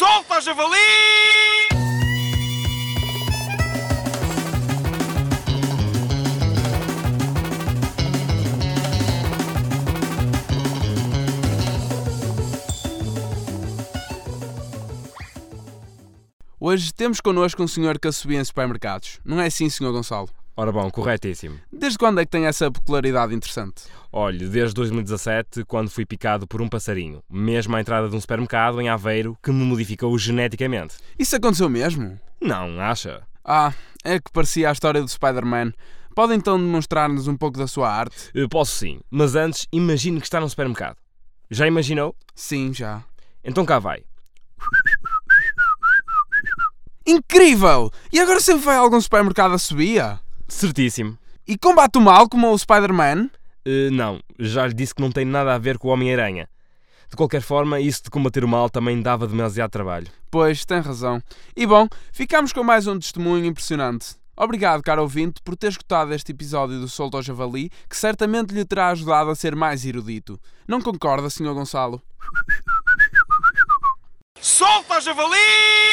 Solta, javali! Hoje temos connosco um senhor que assobia em supermercados. Não é assim, senhor Gonçalo? Ora bom, corretíssimo. Desde quando é que tem essa popularidade interessante? Olhe, desde 2017, quando fui picado por um passarinho, mesmo à entrada de um supermercado em Aveiro, que me modificou geneticamente. Isso aconteceu mesmo? Não, acha? Ah, é que parecia a história do Spider-Man. Pode então demonstrar-nos um pouco da sua arte? Eh, Posso sim, mas antes imagine que está num supermercado. Já imaginou? Sim, já. Então cá vai. Incrível! E agora sempre vai a algum supermercado assobia? Certíssimo. E combate o mal como o Spider-Man? Eh, não, já lhe disse que não tem nada a ver com o Homem-Aranha. De qualquer forma, isso de combater o mal também dava demasiado trabalho. Pois, tem razão. E bom, ficamos com mais um testemunho impressionante. Obrigado, caro ouvinte, por ter escutado este episódio do Solto ao Javali, que certamente lhe terá ajudado a ser mais erudito. Não concorda, Sr. Gonçalo? Solta, javali!